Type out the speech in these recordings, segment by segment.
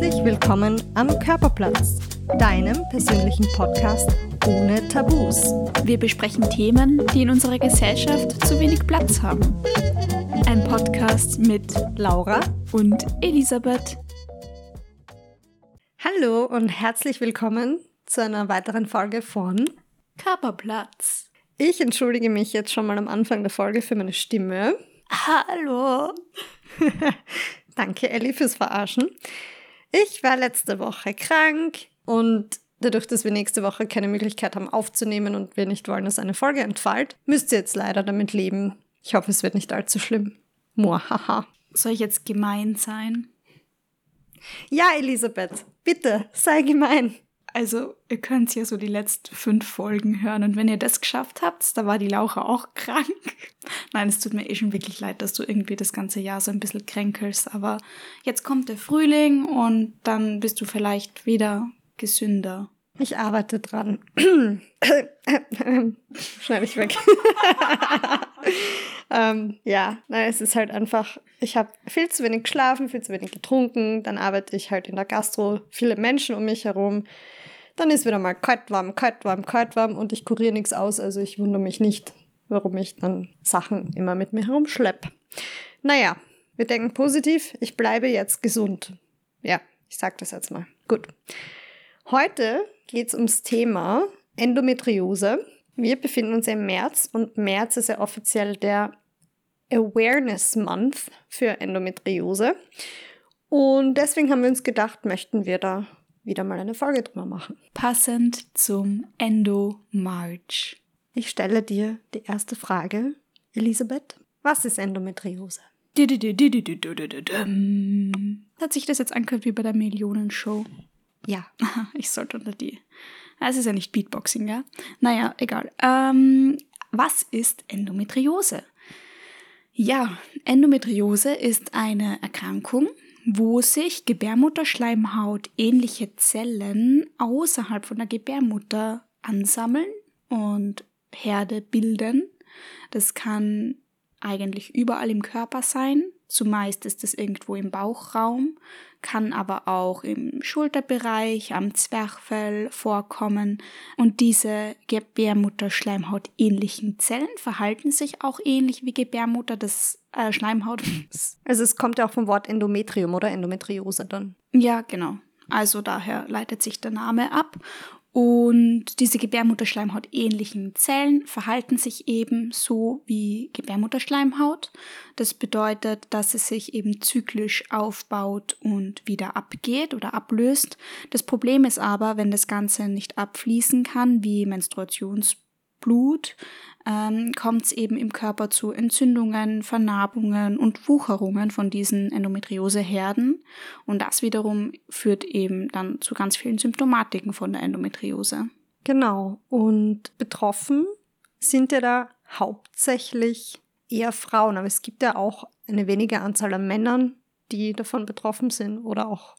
Herzlich willkommen am Körperplatz, deinem persönlichen Podcast ohne Tabus. Wir besprechen Themen, die in unserer Gesellschaft zu wenig Platz haben. Ein Podcast mit Laura und Elisabeth. Hallo und herzlich willkommen zu einer weiteren Folge von Körperplatz. Ich entschuldige mich jetzt schon mal am Anfang der Folge für meine Stimme. Hallo. Danke, Ellie, fürs Verarschen. Ich war letzte Woche krank und dadurch, dass wir nächste Woche keine Möglichkeit haben aufzunehmen und wir nicht wollen, dass eine Folge entfällt, müsst ihr jetzt leider damit leben. Ich hoffe, es wird nicht allzu schlimm. Muahaha. Soll ich jetzt gemein sein? Ja, Elisabeth, bitte, sei gemein. Also, ihr könnt ja so die letzten fünf Folgen hören und wenn ihr das geschafft habt, da war die Laura auch krank. Nein, es tut mir eh schon wirklich leid, dass du irgendwie das ganze Jahr so ein bisschen kränkelst, aber jetzt kommt der Frühling und dann bist du vielleicht wieder gesünder. Ich arbeite dran. Schneide ich weg. ähm, ja, nein, es ist halt einfach, ich habe viel zu wenig geschlafen, viel zu wenig getrunken, dann arbeite ich halt in der Gastro, viele Menschen um mich herum. Dann ist wieder mal kalt, warm, kalt, warm, kalt, warm und ich kuriere nichts aus, also ich wundere mich nicht, warum ich dann Sachen immer mit mir herumschleppe. Naja, wir denken positiv, ich bleibe jetzt gesund. Ja, ich sag das jetzt mal. Gut. Heute geht es ums Thema Endometriose. Wir befinden uns im März und März ist ja offiziell der Awareness Month für Endometriose. Und deswegen haben wir uns gedacht, möchten wir da wieder mal eine Folge drüber machen. Passend zum Endo March. Ich stelle dir die erste Frage, Elisabeth. Was ist Endometriose? Hat sich das jetzt angehört wie bei der Millionenshow? Ja. Ich sollte unter die. Es ist ja nicht Beatboxing, ja? Naja, egal. Ähm, was ist Endometriose? Ja, Endometriose ist eine Erkrankung, wo sich Gebärmutterschleimhaut ähnliche Zellen außerhalb von der Gebärmutter ansammeln und Herde bilden. Das kann eigentlich überall im Körper sein. Zumeist ist es irgendwo im Bauchraum, kann aber auch im Schulterbereich, am Zwerchfell vorkommen. Und diese Gebärmutterschleimhaut ähnlichen Zellen verhalten sich auch ähnlich wie Gebärmutter des äh, Schleimhaut. Also es kommt ja auch vom Wort Endometrium oder Endometriose dann. Ja, genau. Also daher leitet sich der Name ab. Und diese Gebärmutterschleimhaut ähnlichen Zellen verhalten sich eben so wie Gebärmutterschleimhaut. Das bedeutet, dass es sich eben zyklisch aufbaut und wieder abgeht oder ablöst. Das Problem ist aber, wenn das Ganze nicht abfließen kann, wie Menstruationsblut, ähm, kommt es eben im Körper zu Entzündungen, Vernarbungen und Wucherungen von diesen Endometrioseherden. Und das wiederum führt eben dann zu ganz vielen Symptomatiken von der Endometriose. Genau. Und betroffen sind ja da hauptsächlich eher Frauen, aber es gibt ja auch eine wenige Anzahl an Männern, die davon betroffen sind oder auch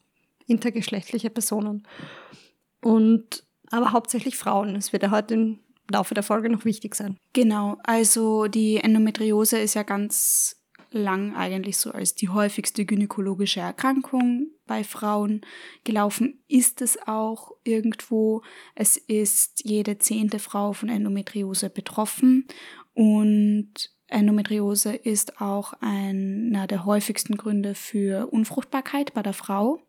intergeschlechtliche Personen. Und aber hauptsächlich Frauen. Es wird ja heute in Laufe der Folge noch wichtig sein. Genau, also die Endometriose ist ja ganz lang eigentlich so als die häufigste gynäkologische Erkrankung bei Frauen gelaufen. Ist es auch irgendwo. Es ist jede zehnte Frau von Endometriose betroffen und Endometriose ist auch einer der häufigsten Gründe für Unfruchtbarkeit bei der Frau.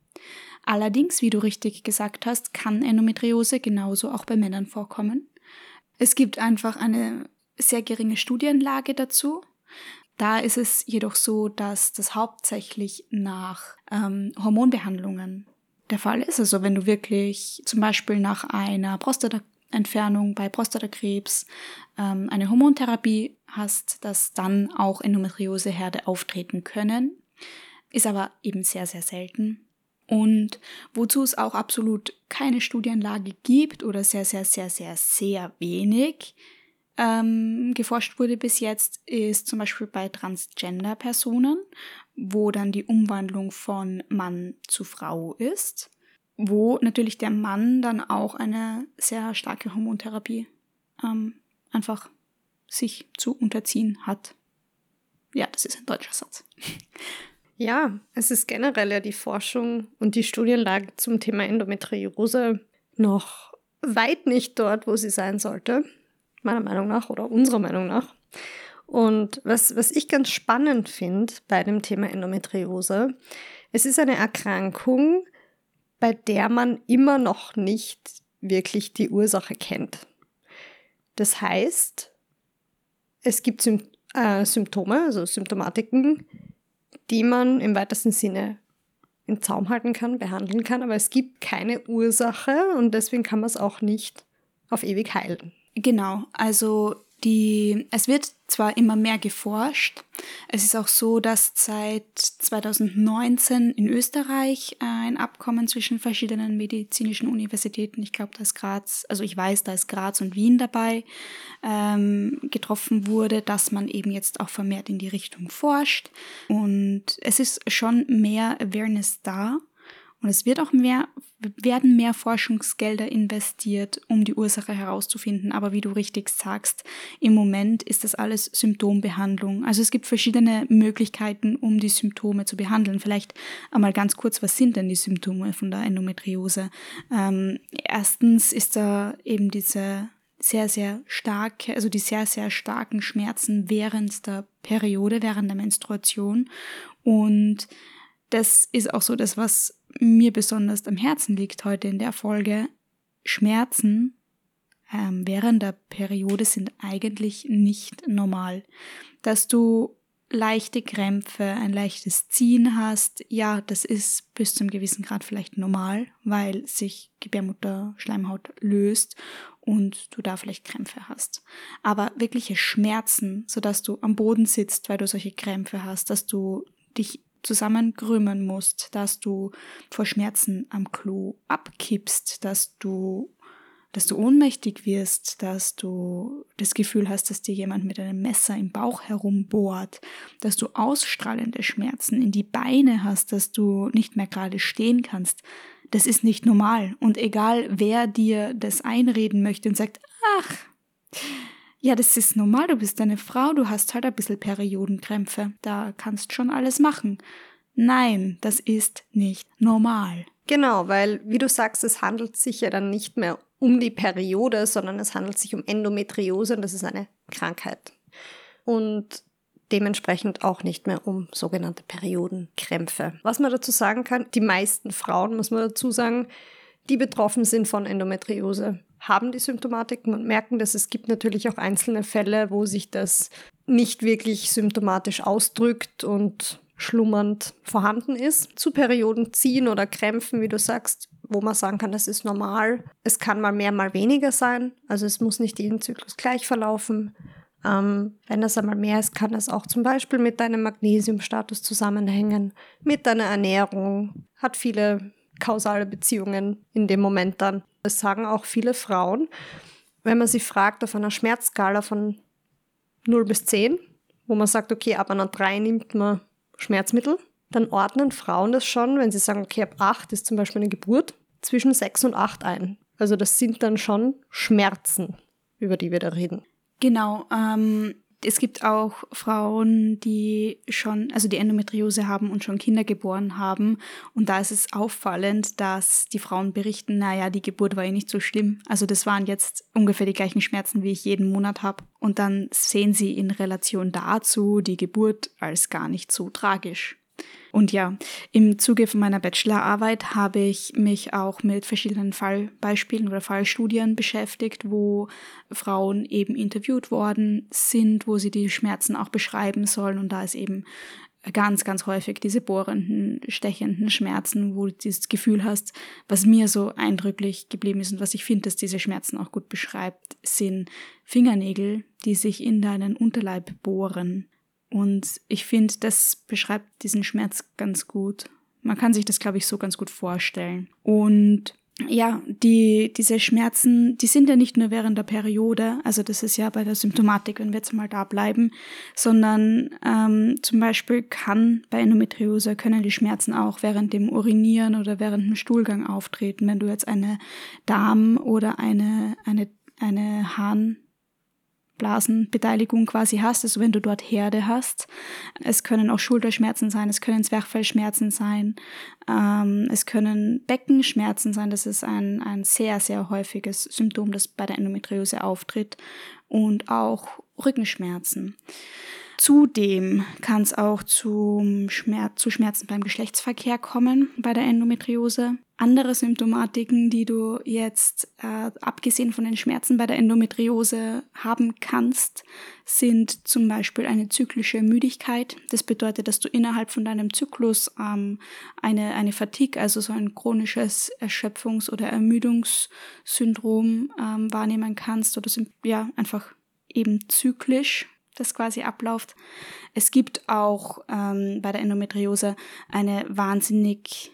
Allerdings, wie du richtig gesagt hast, kann Endometriose genauso auch bei Männern vorkommen. Es gibt einfach eine sehr geringe Studienlage dazu. Da ist es jedoch so, dass das hauptsächlich nach ähm, Hormonbehandlungen der Fall ist. Also wenn du wirklich zum Beispiel nach einer Prostataentfernung bei Prostatakrebs ähm, eine Hormontherapie hast, dass dann auch Endometrioseherde auftreten können. Ist aber eben sehr, sehr selten. Und wozu es auch absolut keine Studienlage gibt oder sehr, sehr, sehr, sehr, sehr wenig ähm, geforscht wurde bis jetzt, ist zum Beispiel bei Transgender-Personen, wo dann die Umwandlung von Mann zu Frau ist, wo natürlich der Mann dann auch eine sehr starke Hormontherapie ähm, einfach sich zu unterziehen hat. Ja, das ist ein deutscher Satz. Ja, es ist generell ja die Forschung und die Studienlage zum Thema Endometriose noch weit nicht dort, wo sie sein sollte, meiner Meinung nach oder unserer Meinung nach. Und was, was ich ganz spannend finde bei dem Thema Endometriose, es ist eine Erkrankung, bei der man immer noch nicht wirklich die Ursache kennt. Das heißt, es gibt Sym äh, Symptome, also Symptomatiken, die man im weitesten Sinne im Zaum halten kann, behandeln kann, aber es gibt keine Ursache und deswegen kann man es auch nicht auf ewig heilen. Genau, also die, es wird zwar immer mehr geforscht, es ist auch so, dass seit 2019 in Österreich ein Abkommen zwischen verschiedenen medizinischen Universitäten, ich glaube, da ist Graz, also ich weiß, da ist Graz und Wien dabei, ähm, getroffen wurde, dass man eben jetzt auch vermehrt in die Richtung forscht. Und es ist schon mehr Awareness da. Und es wird auch mehr, werden mehr Forschungsgelder investiert, um die Ursache herauszufinden. Aber wie du richtig sagst, im Moment ist das alles Symptombehandlung. Also es gibt verschiedene Möglichkeiten, um die Symptome zu behandeln. Vielleicht einmal ganz kurz, was sind denn die Symptome von der Endometriose? Ähm, erstens ist da eben diese sehr, sehr starke, also die sehr, sehr starken Schmerzen während der Periode, während der Menstruation. Und das ist auch so das, was mir besonders am Herzen liegt heute in der Folge. Schmerzen ähm, während der Periode sind eigentlich nicht normal. Dass du leichte Krämpfe, ein leichtes Ziehen hast, ja, das ist bis zum gewissen Grad vielleicht normal, weil sich Gebärmutterschleimhaut löst und du da vielleicht Krämpfe hast. Aber wirkliche Schmerzen, sodass du am Boden sitzt, weil du solche Krämpfe hast, dass du dich zusammenkrümmen musst, dass du vor Schmerzen am Klo abkippst, dass du dass du ohnmächtig wirst, dass du das Gefühl hast, dass dir jemand mit einem Messer im Bauch herumbohrt, dass du ausstrahlende Schmerzen in die Beine hast, dass du nicht mehr gerade stehen kannst. Das ist nicht normal. Und egal, wer dir das einreden möchte und sagt, ach, ja, das ist normal, du bist eine Frau, du hast halt ein bisschen Periodenkrämpfe, da kannst schon alles machen. Nein, das ist nicht normal. Genau, weil, wie du sagst, es handelt sich ja dann nicht mehr um die Periode, sondern es handelt sich um Endometriose und das ist eine Krankheit. Und dementsprechend auch nicht mehr um sogenannte Periodenkrämpfe. Was man dazu sagen kann, die meisten Frauen, muss man dazu sagen, die betroffen sind von Endometriose, haben die Symptomatik und merken, dass es gibt natürlich auch einzelne Fälle, wo sich das nicht wirklich symptomatisch ausdrückt und schlummernd vorhanden ist. Zu Perioden ziehen oder Krämpfen, wie du sagst, wo man sagen kann, das ist normal. Es kann mal mehr, mal weniger sein. Also es muss nicht jeden Zyklus gleich verlaufen. Ähm, wenn das einmal mehr ist, kann das auch zum Beispiel mit deinem Magnesiumstatus zusammenhängen, mit deiner Ernährung, hat viele kausale Beziehungen in dem Moment dann. Das sagen auch viele Frauen, wenn man sie fragt auf einer Schmerzskala von 0 bis 10, wo man sagt, okay, ab einer 3 nimmt man Schmerzmittel, dann ordnen Frauen das schon, wenn sie sagen, okay, ab 8 ist zum Beispiel eine Geburt, zwischen 6 und 8 ein. Also das sind dann schon Schmerzen, über die wir da reden. Genau. Ähm, es gibt auch Frauen, die schon, also die Endometriose haben und schon Kinder geboren haben. Und da ist es auffallend, dass die Frauen berichten, naja, die Geburt war ja nicht so schlimm. Also das waren jetzt ungefähr die gleichen Schmerzen, wie ich jeden Monat habe. Und dann sehen sie in Relation dazu die Geburt als gar nicht so tragisch. Und ja, im Zuge von meiner Bachelorarbeit habe ich mich auch mit verschiedenen Fallbeispielen oder Fallstudien beschäftigt, wo Frauen eben interviewt worden sind, wo sie die Schmerzen auch beschreiben sollen. Und da ist eben ganz, ganz häufig diese bohrenden, stechenden Schmerzen, wo du das Gefühl hast, was mir so eindrücklich geblieben ist und was ich finde, dass diese Schmerzen auch gut beschreibt, sind Fingernägel, die sich in deinen Unterleib bohren. Und ich finde, das beschreibt diesen Schmerz ganz gut. Man kann sich das, glaube ich, so ganz gut vorstellen. Und ja, die, diese Schmerzen, die sind ja nicht nur während der Periode, also das ist ja bei der Symptomatik, wenn wir jetzt mal da bleiben, sondern ähm, zum Beispiel kann bei Endometriose können die Schmerzen auch während dem Urinieren oder während dem Stuhlgang auftreten, wenn du jetzt eine Darm- oder eine, eine, eine Harn, Blasenbeteiligung quasi hast, also wenn du dort Herde hast. Es können auch Schulterschmerzen sein, es können Zwerchfellschmerzen sein, ähm, es können Beckenschmerzen sein. Das ist ein, ein sehr, sehr häufiges Symptom, das bei der Endometriose auftritt. Und auch Rückenschmerzen. Zudem kann es auch zum Schmerz, zu Schmerzen beim Geschlechtsverkehr kommen bei der Endometriose. Andere Symptomatiken, die du jetzt äh, abgesehen von den Schmerzen bei der Endometriose haben kannst, sind zum Beispiel eine zyklische Müdigkeit. Das bedeutet, dass du innerhalb von deinem Zyklus ähm, eine, eine Fatigue, also so ein chronisches Erschöpfungs- oder Ermüdungssyndrom ähm, wahrnehmen kannst oder ja, einfach eben zyklisch das quasi abläuft. Es gibt auch ähm, bei der Endometriose eine wahnsinnig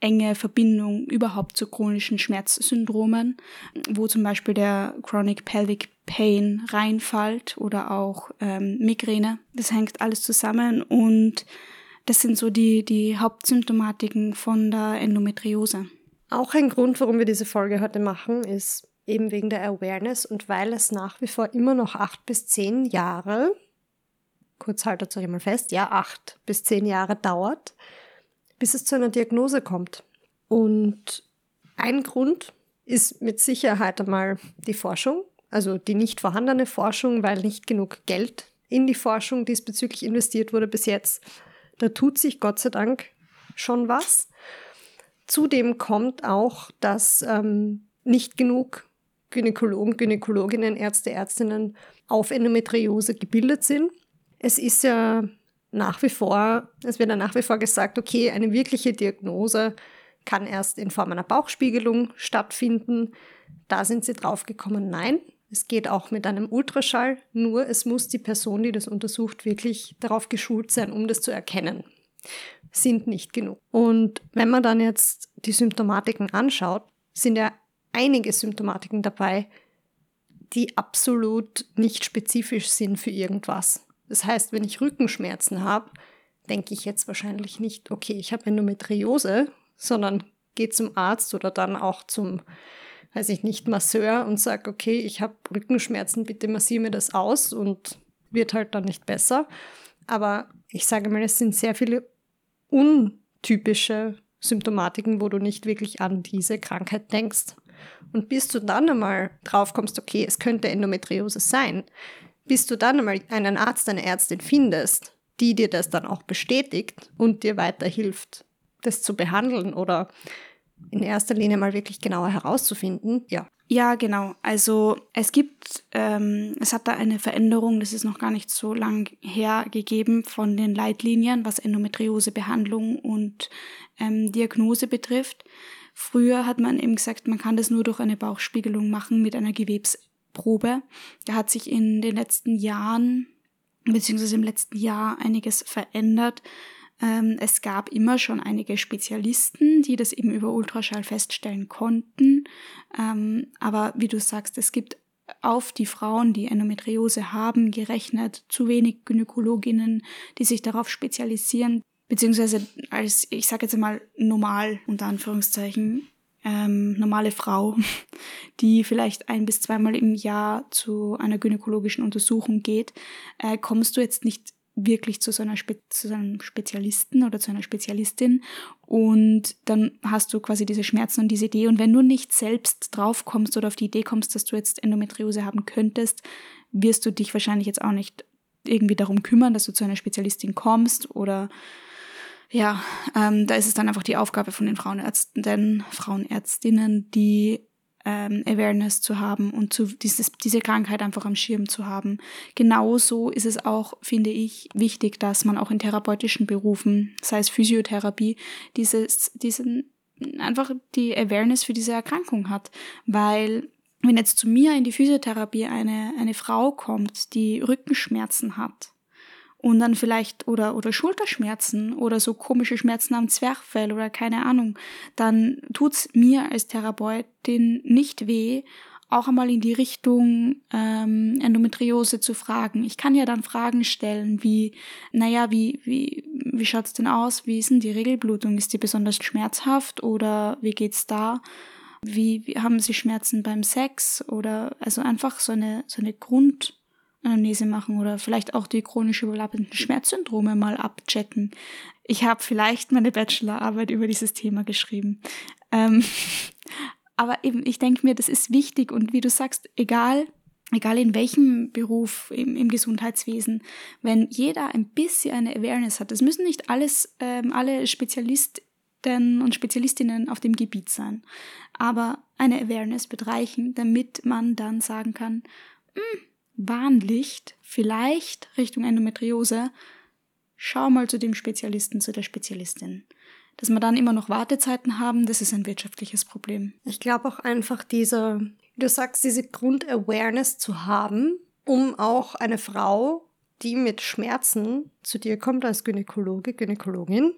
enge Verbindung überhaupt zu chronischen Schmerzsyndromen, wo zum Beispiel der Chronic Pelvic Pain reinfällt oder auch ähm, Migräne. Das hängt alles zusammen und das sind so die, die Hauptsymptomatiken von der Endometriose. Auch ein Grund, warum wir diese Folge heute machen, ist eben wegen der Awareness und weil es nach wie vor immer noch acht bis zehn Jahre, kurz haltet euch mal fest, ja, acht bis zehn Jahre dauert, bis es zu einer Diagnose kommt. Und ein Grund ist mit Sicherheit einmal die Forschung, also die nicht vorhandene Forschung, weil nicht genug Geld in die Forschung diesbezüglich investiert wurde bis jetzt. Da tut sich Gott sei Dank schon was. Zudem kommt auch, dass ähm, nicht genug Gynäkologen, Gynäkologinnen, Ärzte, Ärztinnen auf Endometriose gebildet sind. Es ist ja nach wie vor, es wird ja nach wie vor gesagt, okay, eine wirkliche Diagnose kann erst in Form einer Bauchspiegelung stattfinden. Da sind sie draufgekommen, nein, es geht auch mit einem Ultraschall, nur es muss die Person, die das untersucht, wirklich darauf geschult sein, um das zu erkennen. Sind nicht genug. Und wenn man dann jetzt die Symptomatiken anschaut, sind ja einige Symptomatiken dabei, die absolut nicht spezifisch sind für irgendwas. Das heißt, wenn ich Rückenschmerzen habe, denke ich jetzt wahrscheinlich nicht, okay, ich habe Endometriose, sondern gehe zum Arzt oder dann auch zum, weiß ich nicht, Masseur und sage, okay, ich habe Rückenschmerzen, bitte massiere mir das aus und wird halt dann nicht besser. Aber ich sage mal, es sind sehr viele untypische Symptomatiken, wo du nicht wirklich an diese Krankheit denkst. Und bis du dann einmal drauf kommst, okay, es könnte Endometriose sein, bis du dann einmal einen Arzt, eine Ärztin findest, die dir das dann auch bestätigt und dir weiterhilft, das zu behandeln oder in erster Linie mal wirklich genauer herauszufinden, ja. Ja, genau. Also es gibt, ähm, es hat da eine Veränderung, das ist noch gar nicht so lang her gegeben von den Leitlinien, was Endometriosebehandlung und ähm, Diagnose betrifft. Früher hat man eben gesagt, man kann das nur durch eine Bauchspiegelung machen mit einer Gewebsprobe. Da hat sich in den letzten Jahren, beziehungsweise im letzten Jahr einiges verändert. Ähm, es gab immer schon einige Spezialisten, die das eben über Ultraschall feststellen konnten. Ähm, aber wie du sagst, es gibt auf die Frauen, die Endometriose haben, gerechnet zu wenig Gynäkologinnen, die sich darauf spezialisieren, beziehungsweise als, ich sage jetzt einmal normal, unter Anführungszeichen, ähm, normale Frau, die vielleicht ein bis zweimal im Jahr zu einer gynäkologischen Untersuchung geht, äh, kommst du jetzt nicht wirklich zu so, einer Spe zu einem Spezialisten oder zu einer Spezialistin und dann hast du quasi diese Schmerzen und diese Idee. Und wenn du nicht selbst drauf kommst oder auf die Idee kommst, dass du jetzt Endometriose haben könntest, wirst du dich wahrscheinlich jetzt auch nicht irgendwie darum kümmern, dass du zu einer Spezialistin kommst oder ja, ähm, da ist es dann einfach die Aufgabe von den Frauenärzten, Frauenärztinnen, die ähm, Awareness zu haben und zu dieses, diese Krankheit einfach am Schirm zu haben. Genauso ist es auch, finde ich, wichtig, dass man auch in therapeutischen Berufen, sei es Physiotherapie, dieses, diesen einfach die Awareness für diese Erkrankung hat. Weil wenn jetzt zu mir in die Physiotherapie eine, eine Frau kommt, die Rückenschmerzen hat, und dann vielleicht oder oder Schulterschmerzen oder so komische Schmerzen am Zwerchfell oder keine Ahnung, dann tut's mir als Therapeutin nicht weh, auch einmal in die Richtung ähm, Endometriose zu fragen. Ich kann ja dann Fragen stellen wie, naja, wie, wie, wie schaut's denn aus? Wie ist denn die Regelblutung? Ist die besonders schmerzhaft oder wie geht's da? Wie, wie haben sie Schmerzen beim Sex oder also einfach so eine, so eine Grundanamnese machen oder vielleicht auch die chronisch überlappenden Schmerzsyndrome mal abchecken. Ich habe vielleicht meine Bachelorarbeit über dieses Thema geschrieben. Ähm, aber eben, ich denke mir, das ist wichtig und wie du sagst, egal, egal in welchem Beruf im, im, Gesundheitswesen, wenn jeder ein bisschen eine Awareness hat, das müssen nicht alles, ähm, alle Spezialisten und Spezialistinnen auf dem Gebiet sein, aber eine Awareness wird reichen, damit man dann sagen kann, hm, Warnlicht, vielleicht Richtung Endometriose, schau mal zu dem Spezialisten, zu der Spezialistin. Dass wir dann immer noch Wartezeiten haben, das ist ein wirtschaftliches Problem. Ich glaube auch einfach diese du sagst, diese Grundawareness zu haben, um auch eine Frau, die mit Schmerzen zu dir kommt als Gynäkologe, Gynäkologin,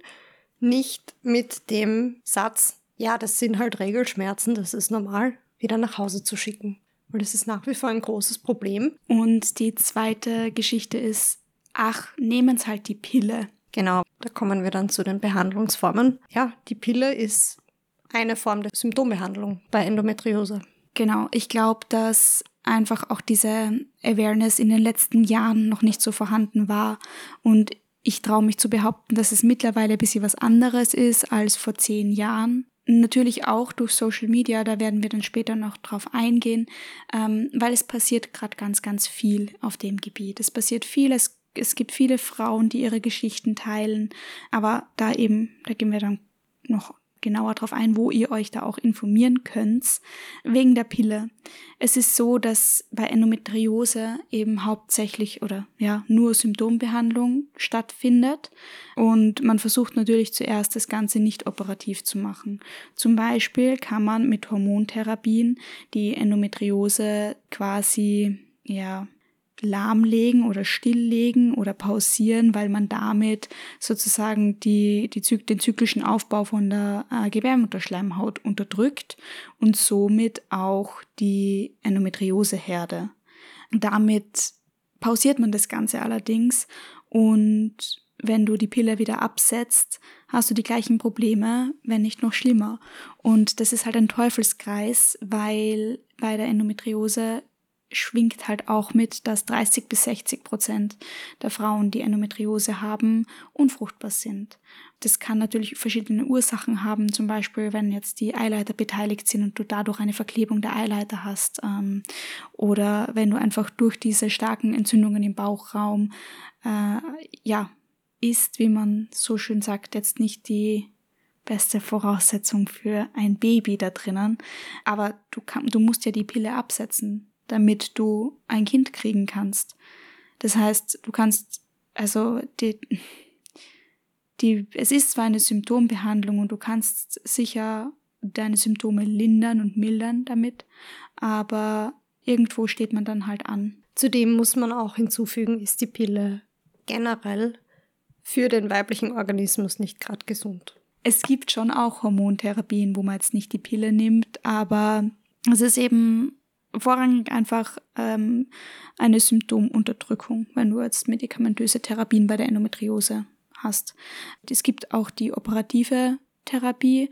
nicht mit dem Satz, ja, das sind halt Regelschmerzen, das ist normal, wieder nach Hause zu schicken. Weil das ist nach wie vor ein großes Problem. Und die zweite Geschichte ist, ach, nehmen Sie halt die Pille. Genau, da kommen wir dann zu den Behandlungsformen. Ja, die Pille ist eine Form der Symptombehandlung bei Endometriose. Genau, ich glaube, dass einfach auch diese Awareness in den letzten Jahren noch nicht so vorhanden war. Und ich traue mich zu behaupten, dass es mittlerweile ein bisschen was anderes ist als vor zehn Jahren. Natürlich auch durch Social Media, da werden wir dann später noch drauf eingehen, ähm, weil es passiert gerade ganz, ganz viel auf dem Gebiet. Es passiert viel, es, es gibt viele Frauen, die ihre Geschichten teilen, aber da eben, da gehen wir dann noch genauer darauf ein, wo ihr euch da auch informieren könnt. Wegen der Pille. Es ist so, dass bei Endometriose eben hauptsächlich oder ja nur Symptombehandlung stattfindet und man versucht natürlich zuerst das Ganze nicht operativ zu machen. Zum Beispiel kann man mit Hormontherapien die Endometriose quasi ja lahmlegen oder stilllegen oder pausieren, weil man damit sozusagen die, die, den zyklischen Aufbau von der äh, Gebärmutterschleimhaut unterdrückt und somit auch die Endometrioseherde. Damit pausiert man das Ganze allerdings und wenn du die Pille wieder absetzt, hast du die gleichen Probleme, wenn nicht noch schlimmer. Und das ist halt ein Teufelskreis, weil bei der Endometriose schwingt halt auch mit, dass 30 bis 60 Prozent der Frauen, die Endometriose haben, unfruchtbar sind. Das kann natürlich verschiedene Ursachen haben, zum Beispiel wenn jetzt die Eileiter beteiligt sind und du dadurch eine Verklebung der Eileiter hast, ähm, oder wenn du einfach durch diese starken Entzündungen im Bauchraum, äh, ja, ist, wie man so schön sagt, jetzt nicht die beste Voraussetzung für ein Baby da drinnen. Aber du, kann, du musst ja die Pille absetzen damit du ein Kind kriegen kannst. Das heißt, du kannst, also die, die, es ist zwar eine Symptombehandlung und du kannst sicher deine Symptome lindern und mildern damit, aber irgendwo steht man dann halt an. Zudem muss man auch hinzufügen, ist die Pille generell für den weiblichen Organismus nicht gerade gesund. Es gibt schon auch Hormontherapien, wo man jetzt nicht die Pille nimmt, aber es ist eben vorrangig einfach ähm, eine Symptomunterdrückung, wenn du jetzt medikamentöse Therapien bei der Endometriose hast. Es gibt auch die operative Therapie.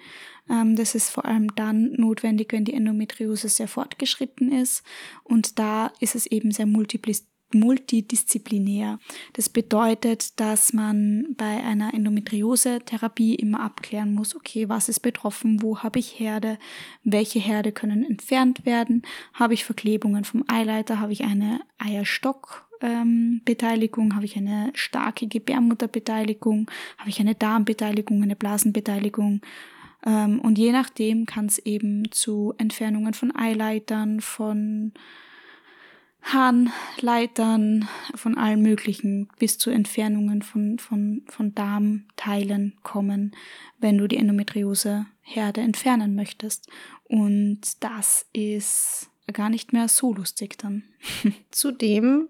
Ähm, das ist vor allem dann notwendig, wenn die Endometriose sehr fortgeschritten ist. Und da ist es eben sehr multiplis multidisziplinär. Das bedeutet, dass man bei einer Endometriose-Therapie immer abklären muss, okay, was ist betroffen, wo habe ich Herde, welche Herde können entfernt werden, habe ich Verklebungen vom Eileiter, habe ich eine Eierstockbeteiligung, ähm, habe ich eine starke Gebärmutterbeteiligung, habe ich eine Darmbeteiligung, eine Blasenbeteiligung. Ähm, und je nachdem kann es eben zu Entfernungen von Eileitern, von Harnleitern, von allen möglichen bis zu Entfernungen von, von, von Darmteilen kommen, wenn du die Endometriose-Herde entfernen möchtest. Und das ist gar nicht mehr so lustig dann. Zudem,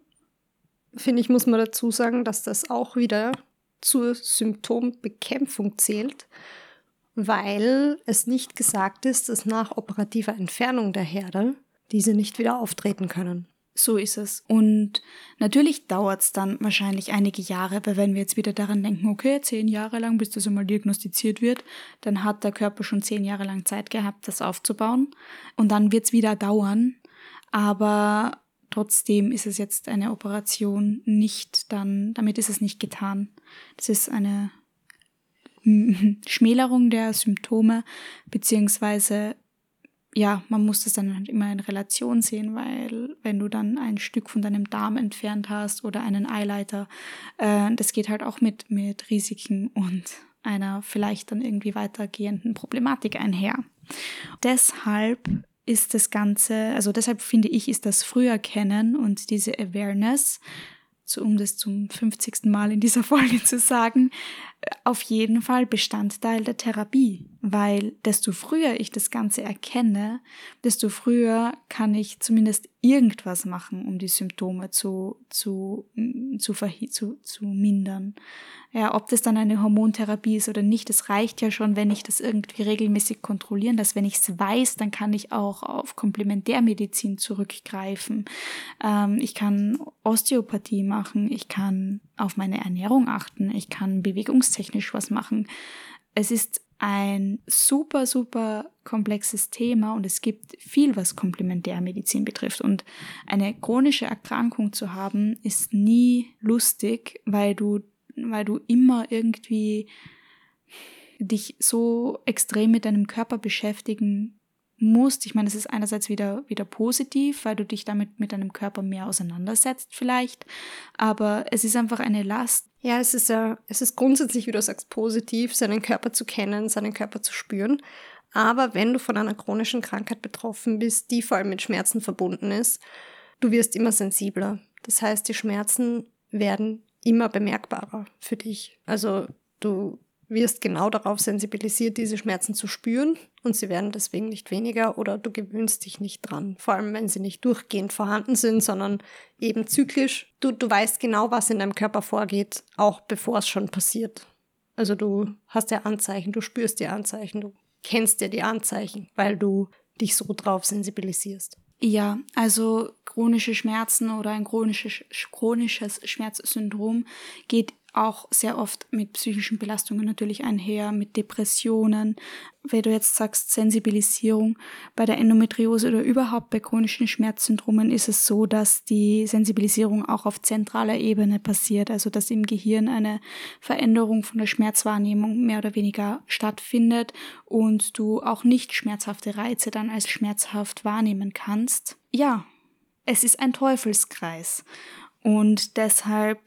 finde ich, muss man dazu sagen, dass das auch wieder zur Symptombekämpfung zählt, weil es nicht gesagt ist, dass nach operativer Entfernung der Herde diese nicht wieder auftreten können So ist es. Und natürlich dauert es dann wahrscheinlich einige Jahre, weil wenn wir jetzt wieder daran denken, okay, zehn Jahre lang, bis das einmal diagnostiziert wird, dann hat der Körper schon zehn Jahre lang Zeit gehabt, das aufzubauen. Und dann wird es wieder dauern. Aber trotzdem ist es jetzt eine Operation nicht dann, damit ist es nicht getan. Das ist eine Schmälerung der Symptome, beziehungsweise ja, man muss das dann halt immer in Relation sehen, weil wenn du dann ein Stück von deinem Darm entfernt hast oder einen Eileiter, äh, das geht halt auch mit, mit Risiken und einer vielleicht dann irgendwie weitergehenden Problematik einher. Deshalb ist das Ganze, also deshalb finde ich, ist das Früherkennen und diese Awareness so um das zum 50. Mal in dieser Folge zu sagen, auf jeden Fall Bestandteil der Therapie, weil desto früher ich das Ganze erkenne, desto früher kann ich zumindest irgendwas machen, um die Symptome zu, zu, zu, zu, zu mindern. Ja, ob das dann eine Hormontherapie ist oder nicht, das reicht ja schon, wenn ich das irgendwie regelmäßig kontrollieren lasse. Wenn ich es weiß, dann kann ich auch auf Komplementärmedizin zurückgreifen. Ähm, ich kann Osteopathie machen, ich kann auf meine Ernährung achten, ich kann bewegungstechnisch was machen. Es ist ein super, super komplexes Thema und es gibt viel, was Komplementärmedizin betrifft. Und eine chronische Erkrankung zu haben, ist nie lustig, weil du, weil du immer irgendwie dich so extrem mit deinem Körper beschäftigen musst. Ich meine, es ist einerseits wieder, wieder positiv, weil du dich damit mit deinem Körper mehr auseinandersetzt vielleicht, aber es ist einfach eine Last. Ja, es ist ja, es ist grundsätzlich, wie du sagst, positiv, seinen Körper zu kennen, seinen Körper zu spüren. Aber wenn du von einer chronischen Krankheit betroffen bist, die vor allem mit Schmerzen verbunden ist, du wirst immer sensibler. Das heißt, die Schmerzen werden immer bemerkbarer für dich. Also du wirst genau darauf sensibilisiert, diese Schmerzen zu spüren und sie werden deswegen nicht weniger oder du gewöhnst dich nicht dran. Vor allem, wenn sie nicht durchgehend vorhanden sind, sondern eben zyklisch. Du, du weißt genau, was in deinem Körper vorgeht, auch bevor es schon passiert. Also du hast ja Anzeichen, du spürst die Anzeichen, du kennst ja die Anzeichen, weil du dich so drauf sensibilisierst. Ja, also chronische Schmerzen oder ein chronisches, chronisches Schmerzsyndrom geht auch sehr oft mit psychischen Belastungen natürlich einher, mit Depressionen. Wenn du jetzt sagst Sensibilisierung, bei der Endometriose oder überhaupt bei chronischen Schmerzsyndromen ist es so, dass die Sensibilisierung auch auf zentraler Ebene passiert, also dass im Gehirn eine Veränderung von der Schmerzwahrnehmung mehr oder weniger stattfindet und du auch nicht schmerzhafte Reize dann als schmerzhaft wahrnehmen kannst. Ja, es ist ein Teufelskreis und deshalb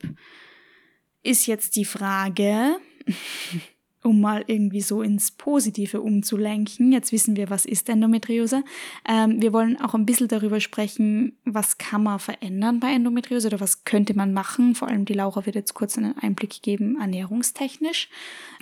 ist jetzt die Frage, um mal irgendwie so ins Positive umzulenken. Jetzt wissen wir, was ist Endometriose. Ähm, wir wollen auch ein bisschen darüber sprechen, was kann man verändern bei Endometriose oder was könnte man machen. Vor allem die Laura wird jetzt kurz einen Einblick geben, ernährungstechnisch.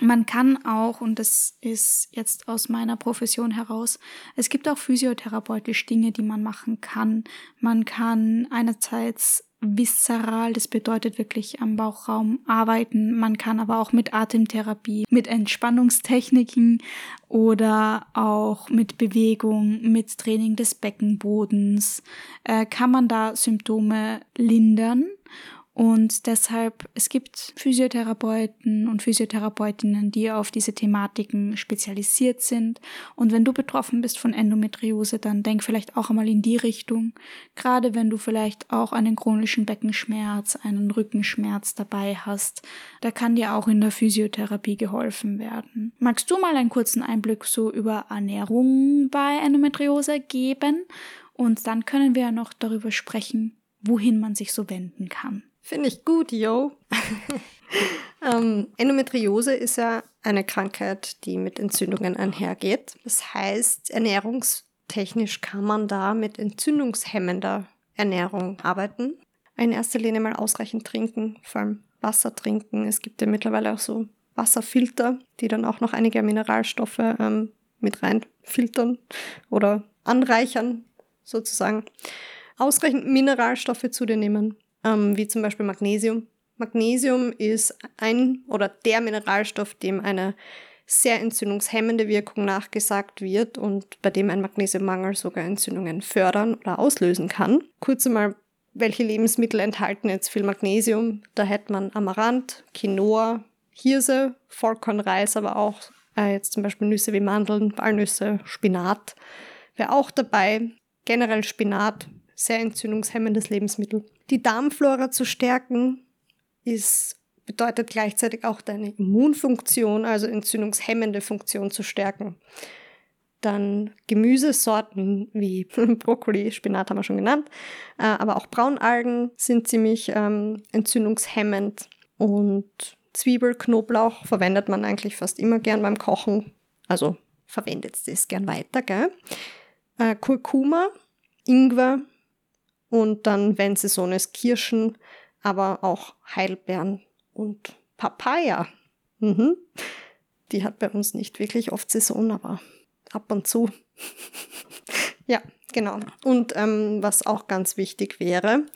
Man kann auch, und das ist jetzt aus meiner Profession heraus, es gibt auch physiotherapeutisch Dinge, die man machen kann. Man kann einerseits viszeral, das bedeutet wirklich am Bauchraum arbeiten. Man kann aber auch mit Atemtherapie, mit Entspannungstechniken oder auch mit Bewegung, mit Training des Beckenbodens, äh, kann man da Symptome lindern und deshalb, es gibt Physiotherapeuten und Physiotherapeutinnen, die auf diese Thematiken spezialisiert sind. Und wenn du betroffen bist von Endometriose, dann denk vielleicht auch einmal in die Richtung. Gerade wenn du vielleicht auch einen chronischen Beckenschmerz, einen Rückenschmerz dabei hast, da kann dir auch in der Physiotherapie geholfen werden. Magst du mal einen kurzen Einblick so über Ernährung bei Endometriose geben? Und dann können wir ja noch darüber sprechen, wohin man sich so wenden kann. Finde ich gut, yo. ähm, Endometriose ist ja eine Krankheit, die mit Entzündungen einhergeht. Das heißt, ernährungstechnisch kann man da mit entzündungshemmender Ernährung arbeiten. In erster Linie mal ausreichend trinken, vor allem Wasser trinken. Es gibt ja mittlerweile auch so Wasserfilter, die dann auch noch einige Mineralstoffe ähm, mit reinfiltern oder anreichern, sozusagen. Ausreichend Mineralstoffe zu dir nehmen, ähm, wie zum Beispiel Magnesium. Magnesium ist ein oder der Mineralstoff, dem eine sehr entzündungshemmende Wirkung nachgesagt wird und bei dem ein Magnesiummangel sogar Entzündungen fördern oder auslösen kann. Kurz einmal welche Lebensmittel enthalten jetzt viel Magnesium? Da hätte man Amaranth, Quinoa, Hirse, Vollkornreis, aber auch äh, jetzt zum Beispiel Nüsse wie Mandeln, Walnüsse, Spinat wäre auch dabei. Generell Spinat, sehr entzündungshemmendes Lebensmittel. Die Darmflora zu stärken ist, bedeutet gleichzeitig auch deine Immunfunktion, also entzündungshemmende Funktion zu stärken. Dann Gemüsesorten wie Brokkoli, Spinat haben wir schon genannt, äh, aber auch Braunalgen sind ziemlich ähm, entzündungshemmend und Zwiebel, Knoblauch verwendet man eigentlich fast immer gern beim Kochen. Also verwendet es gern weiter, gell? Äh, Kurkuma, Ingwer und dann, wenn Saison ist, Kirschen, aber auch Heilbeeren und Papaya. Mhm. Die hat bei uns nicht wirklich oft Saison, aber ab und zu. ja, genau. Und ähm, was auch ganz wichtig wäre,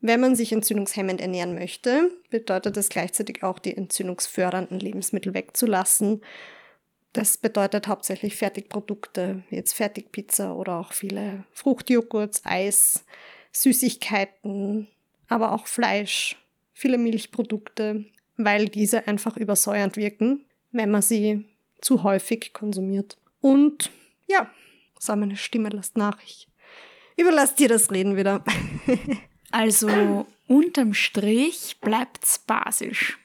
wenn man sich entzündungshemmend ernähren möchte, bedeutet das gleichzeitig auch die entzündungsfördernden Lebensmittel wegzulassen. Das bedeutet hauptsächlich Fertigprodukte, jetzt Fertigpizza oder auch viele Fruchtjoghurts, Eis, Süßigkeiten, aber auch Fleisch, viele Milchprodukte, weil diese einfach übersäuernd wirken, wenn man sie zu häufig konsumiert. Und ja, so meine Stimme lässt nach. Ich überlasse dir das Reden wieder. also unterm Strich bleibt's basisch.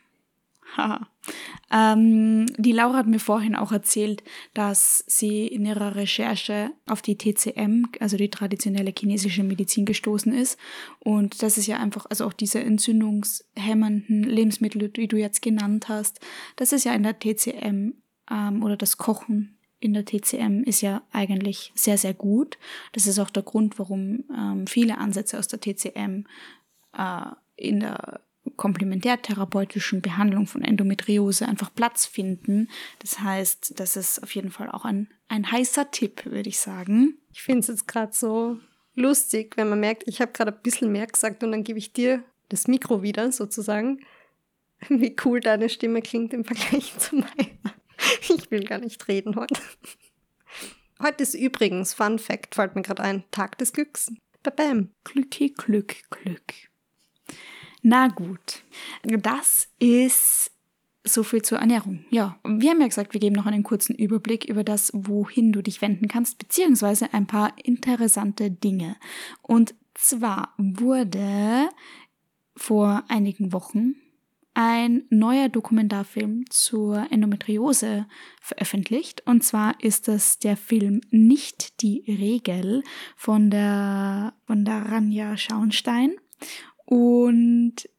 Ähm, die Laura hat mir vorhin auch erzählt, dass sie in ihrer Recherche auf die TCM, also die traditionelle chinesische Medizin, gestoßen ist. Und das ist ja einfach, also auch diese entzündungshemmenden Lebensmittel, die du jetzt genannt hast, das ist ja in der TCM ähm, oder das Kochen in der TCM ist ja eigentlich sehr, sehr gut. Das ist auch der Grund, warum ähm, viele Ansätze aus der TCM äh, in der komplementärtherapeutischen Behandlung von Endometriose einfach Platz finden. Das heißt, das ist auf jeden Fall auch ein, ein heißer Tipp, würde ich sagen. Ich finde es jetzt gerade so lustig, wenn man merkt, ich habe gerade ein bisschen mehr gesagt und dann gebe ich dir das Mikro wieder sozusagen. Wie cool deine Stimme klingt im Vergleich zu meiner. Ich will gar nicht reden heute. Heute ist übrigens, Fun Fact, fällt mir gerade ein, Tag des Glücks. Bam. Glücki, Glück, Glück. Na gut, das ist so viel zur Ernährung. Ja, wir haben ja gesagt, wir geben noch einen kurzen Überblick über das, wohin du dich wenden kannst, beziehungsweise ein paar interessante Dinge. Und zwar wurde vor einigen Wochen ein neuer Dokumentarfilm zur Endometriose veröffentlicht. Und zwar ist das der Film Nicht die Regel von der, von der Ranja Schauenstein. Und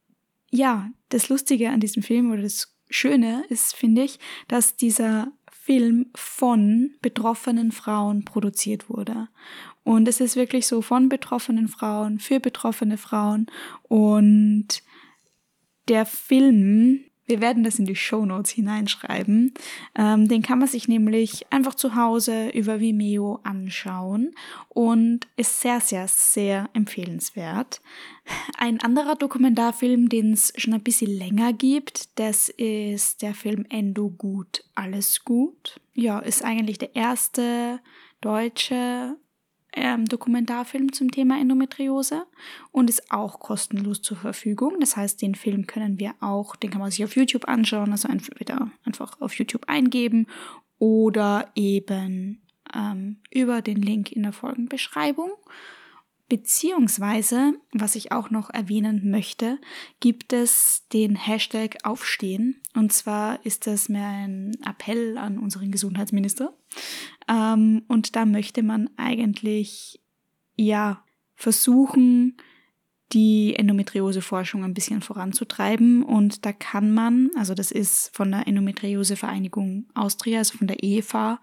ja, das Lustige an diesem Film oder das Schöne ist, finde ich, dass dieser Film von betroffenen Frauen produziert wurde. Und es ist wirklich so von betroffenen Frauen, für betroffene Frauen. Und der Film, wir werden das in die Show Notes hineinschreiben, ähm, den kann man sich nämlich einfach zu Hause über Vimeo anschauen und ist sehr, sehr, sehr empfehlenswert. Ein anderer Dokumentarfilm, den es schon ein bisschen länger gibt, das ist der Film Endo gut, alles gut. Ja, ist eigentlich der erste deutsche ähm, Dokumentarfilm zum Thema Endometriose und ist auch kostenlos zur Verfügung. Das heißt, den Film können wir auch, den kann man sich auf YouTube anschauen, also entweder einfach auf YouTube eingeben oder eben ähm, über den Link in der Folgenbeschreibung. Beziehungsweise, was ich auch noch erwähnen möchte, gibt es den Hashtag Aufstehen. Und zwar ist das mehr ein Appell an unseren Gesundheitsminister. Ähm, und da möchte man eigentlich, ja, versuchen, die Endometrioseforschung ein bisschen voranzutreiben. Und da kann man, also das ist von der Endometriosevereinigung Austria, also von der EFA,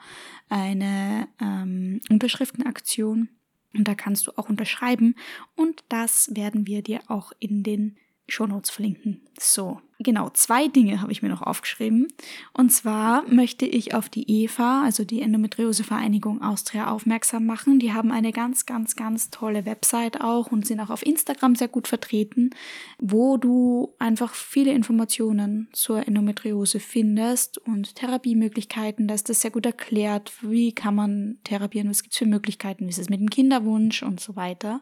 eine ähm, Unterschriftenaktion und da kannst du auch unterschreiben. Und das werden wir dir auch in den Shownotes verlinken. So, genau, zwei Dinge habe ich mir noch aufgeschrieben. Und zwar möchte ich auf die EVA, also die Endometriose-Vereinigung Austria, aufmerksam machen. Die haben eine ganz, ganz, ganz tolle Website auch und sind auch auf Instagram sehr gut vertreten, wo du einfach viele Informationen zur Endometriose findest und Therapiemöglichkeiten. Da ist das sehr gut erklärt, wie kann man therapieren, was gibt es für Möglichkeiten, wie ist es mit dem Kinderwunsch und so weiter.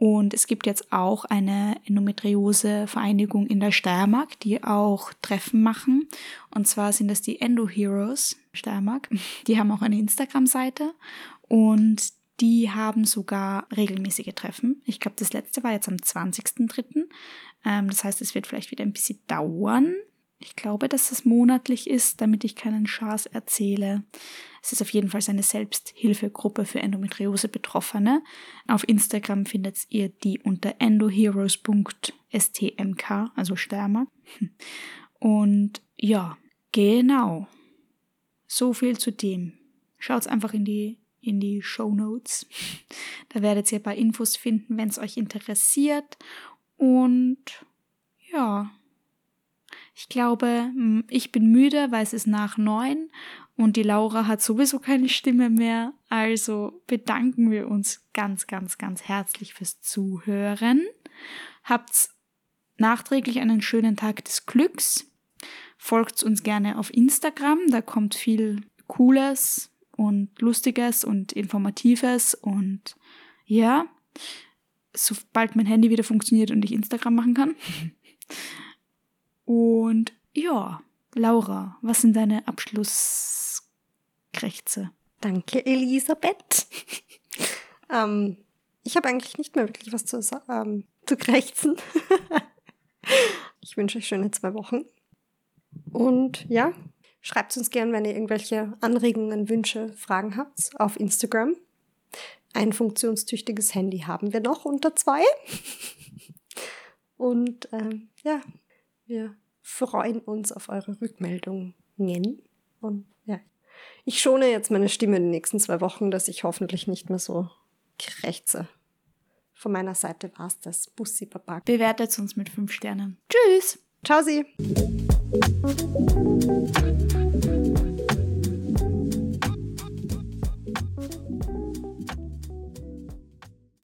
Und es gibt jetzt auch eine Endometriose-Vereinigung in der Steiermark, die auch Treffen machen. Und zwar sind das die Endo Heroes Steiermark. Die haben auch eine Instagram-Seite und die haben sogar regelmäßige Treffen. Ich glaube, das letzte war jetzt am 20.03. Ähm, das heißt, es wird vielleicht wieder ein bisschen dauern. Ich glaube, dass es monatlich ist, damit ich keinen Schaß erzähle. Es ist auf jeden Fall eine Selbsthilfegruppe für Endometriose-Betroffene. Auf Instagram findet ihr die unter endoheroes.stmk, also Stärmer. Und ja, genau. So viel zu dem. Schaut einfach in die in die Show Notes. Da werdet ihr ein paar Infos finden, wenn es euch interessiert. Und ja, ich glaube, ich bin müde, weil es ist nach neun und die Laura hat sowieso keine Stimme mehr. Also bedanken wir uns ganz, ganz, ganz herzlich fürs Zuhören. Habt nachträglich einen schönen Tag des Glücks. Folgt uns gerne auf Instagram, da kommt viel Cooles und Lustiges und Informatives und ja, sobald mein Handy wieder funktioniert und ich Instagram machen kann. Und ja, Laura, was sind deine Abschlusskrächze? Danke, Elisabeth. ähm, ich habe eigentlich nicht mehr wirklich was zu, ähm, zu krächzen. ich wünsche euch schöne zwei Wochen. Und ja, schreibt uns gern, wenn ihr irgendwelche Anregungen, Wünsche, Fragen habt auf Instagram. Ein funktionstüchtiges Handy haben wir noch unter zwei. Und ähm, ja, wir freuen uns auf eure Rückmeldungen. Und ja, ich schone jetzt meine Stimme in den nächsten zwei Wochen, dass ich hoffentlich nicht mehr so krächze. Von meiner Seite war es das. Bussi Baba. Bewertet uns mit fünf Sternen. Tschüss. Ciao, Sie.